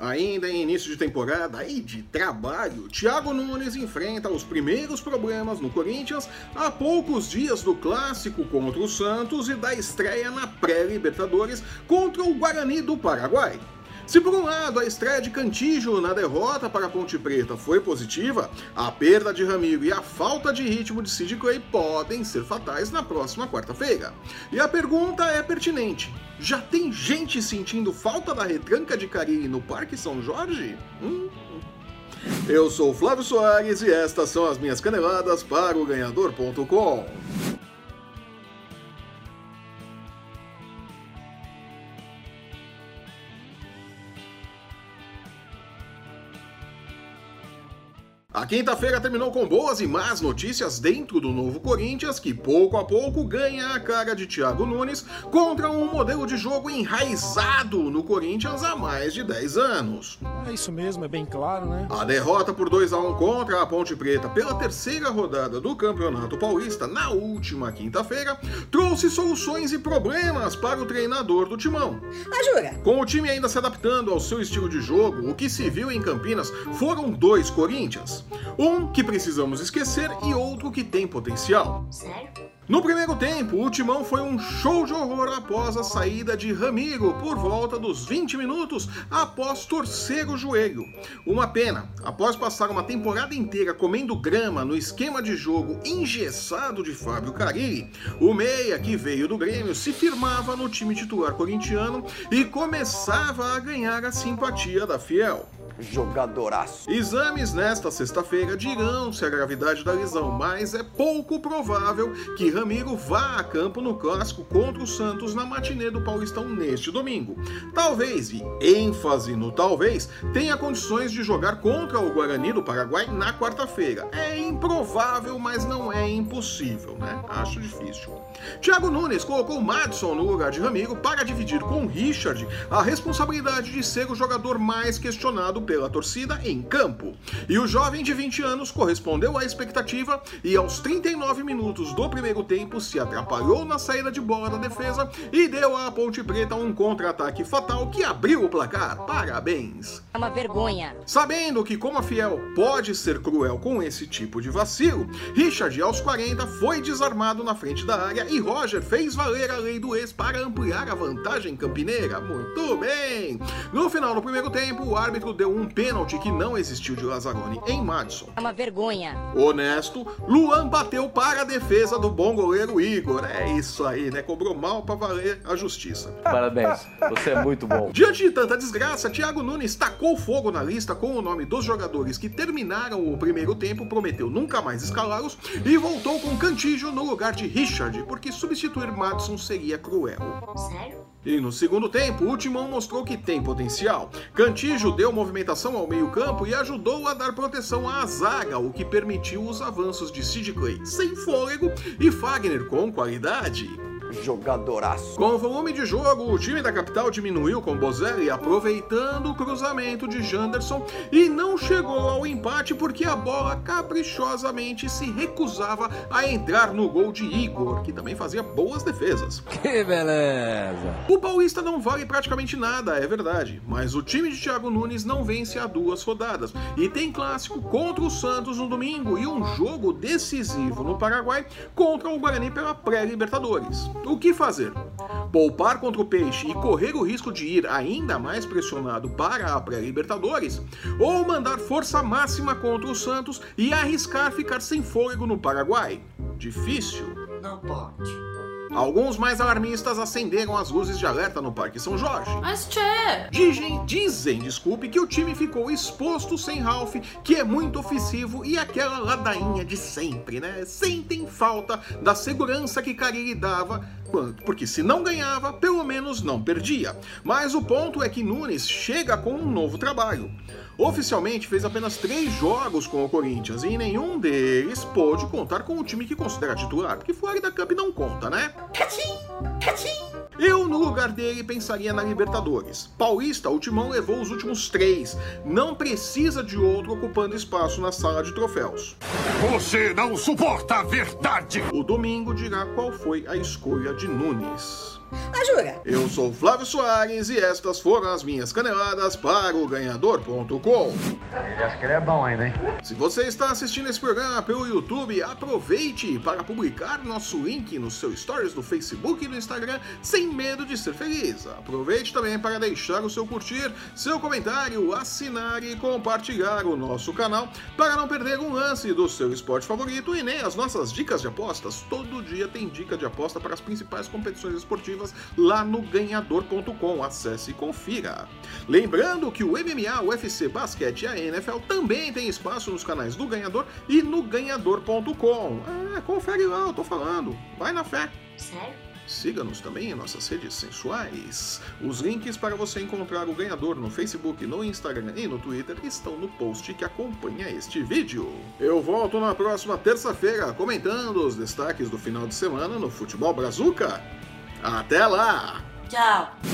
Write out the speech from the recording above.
Ainda em início de temporada e de trabalho, Thiago Nunes enfrenta os primeiros problemas no Corinthians a poucos dias do clássico contra o Santos e da estreia na pré-Libertadores contra o Guarani do Paraguai. Se por um lado a estreia de Cantígio na derrota para a Ponte Preta foi positiva, a perda de Ramiro e a falta de ritmo de Sid Clay podem ser fatais na próxima quarta-feira. E a pergunta é pertinente: já tem gente sentindo falta da retranca de Cariri no Parque São Jorge? Hum? Eu sou Flávio Soares e estas são as minhas caneladas para o ganhador.com. A quinta-feira terminou com boas e más notícias dentro do novo Corinthians, que pouco a pouco ganha a cara de Thiago Nunes contra um modelo de jogo enraizado no Corinthians há mais de 10 anos. É isso mesmo, é bem claro, né? A derrota por 2 a 1 contra a Ponte Preta pela terceira rodada do Campeonato Paulista na última quinta-feira trouxe soluções e problemas para o treinador do Timão. Ah, jura? Com o time ainda se adaptando ao seu estilo de jogo, o que se viu em Campinas foram dois Corinthians. Um que precisamos esquecer e outro que tem potencial. Sério? No primeiro tempo, o timão foi um show de horror após a saída de Ramiro por volta dos 20 minutos após torcer o joelho. Uma pena, após passar uma temporada inteira comendo grama no esquema de jogo engessado de Fábio Carilli, o meia que veio do Grêmio se firmava no time titular corintiano e começava a ganhar a simpatia da Fiel. Jogadoraço. Exames nesta sexta-feira dirão se a gravidade da lesão, mas é pouco provável que Ramiro vá a campo no clássico contra o Santos na matinê do Paulistão neste domingo. Talvez, e ênfase no talvez, tenha condições de jogar contra o Guarani do Paraguai na quarta-feira. É improvável, mas não é impossível, né? Acho difícil. Thiago Nunes colocou Madison no lugar de Ramiro para dividir com Richard a responsabilidade de ser o jogador mais questionado pela torcida em campo. E o jovem de 20 anos correspondeu à expectativa e aos 39 minutos do primeiro tempo se atrapalhou na saída de bola da defesa e deu à Ponte Preta um contra-ataque fatal que abriu o placar. Parabéns! É uma vergonha. Sabendo que como a Fiel pode ser cruel com esse tipo de vacilo, Richard aos 40 foi desarmado na frente da área e Roger fez valer a lei do ex para ampliar a vantagem campineira. Muito bem! No final do primeiro tempo, o árbitro deu um pênalti que não existiu de Lazzaroni em Madison. É uma vergonha. Honesto, Luan bateu para a defesa do bom goleiro Igor. É isso aí, né? Cobrou mal para valer a justiça. Parabéns, você é muito bom. Diante de tanta desgraça, Thiago Nunes tacou fogo na lista com o nome dos jogadores que terminaram o primeiro tempo, prometeu nunca mais escalá-los e voltou com Cantígio no lugar de Richard, porque substituir Madison seria cruel. Sério? E no segundo tempo, o Timão mostrou que tem potencial. Cantijo deu movimentação ao meio-campo e ajudou a dar proteção à zaga, o que permitiu os avanços de Sid Clay sem fôlego e Fagner com qualidade. Jogadoraço. Com o volume de jogo, o time da capital diminuiu com Bozelli, aproveitando o cruzamento de Janderson e não chegou ao empate porque a bola caprichosamente se recusava a entrar no gol de Igor, que também fazia boas defesas. Que beleza. O Paulista não vale praticamente nada, é verdade, mas o time de Thiago Nunes não vence há duas rodadas e tem clássico contra o Santos no domingo e um jogo decisivo no Paraguai contra o Guarani pela pré-Libertadores. O que fazer? Poupar contra o Peixe e correr o risco de ir ainda mais pressionado para a pré-Libertadores? Ou mandar força máxima contra o Santos e arriscar ficar sem fôlego no Paraguai? Difícil. Não pode. Alguns mais alarmistas acenderam as luzes de alerta no Parque São Jorge. Mas tchê, Dizem, dizem, desculpe, que o time ficou exposto sem Ralph, que é muito ofensivo e aquela ladainha de sempre, né? Sentem falta da segurança que Cariri dava, porque se não ganhava, pelo menos não perdia. Mas o ponto é que Nunes chega com um novo trabalho. Oficialmente fez apenas três jogos com o Corinthians e em nenhum deles pôde contar com o time que considera titular, porque Florida Cup não conta, né? Eu, no lugar dele, pensaria na Libertadores. Paulista, o Timão levou os últimos três. Não precisa de outro ocupando espaço na sala de troféus. Você não suporta a verdade! O domingo dirá qual foi a escolha de Nunes. Ah, jura? Eu sou Flávio Soares e estas foram as minhas caneladas para o ganhador.com. Ele acha que ele é bom ainda, hein? Se você está assistindo esse programa pelo YouTube, aproveite para publicar nosso link no seu stories do Facebook e do Instagram sem medo de ser feliz. Aproveite também para deixar o seu curtir, seu comentário, assinar e compartilhar o nosso canal para não perder um lance do seu esporte favorito e nem as nossas dicas de apostas. Todo dia tem dica de aposta para as principais competições esportivas lá no ganhador.com. Acesse e confira. Lembrando que o MMA, o UFC, basquete e a NFL também tem espaço nos canais do Ganhador e no ganhador.com. Ah, confere lá, eu tô falando. Vai na fé. Sério? Siga-nos também em nossas redes sensuais. Os links para você encontrar o ganhador no Facebook, no Instagram e no Twitter estão no post que acompanha este vídeo. Eu volto na próxima terça-feira comentando os destaques do final de semana no Futebol Brazuca. Até lá! Tchau.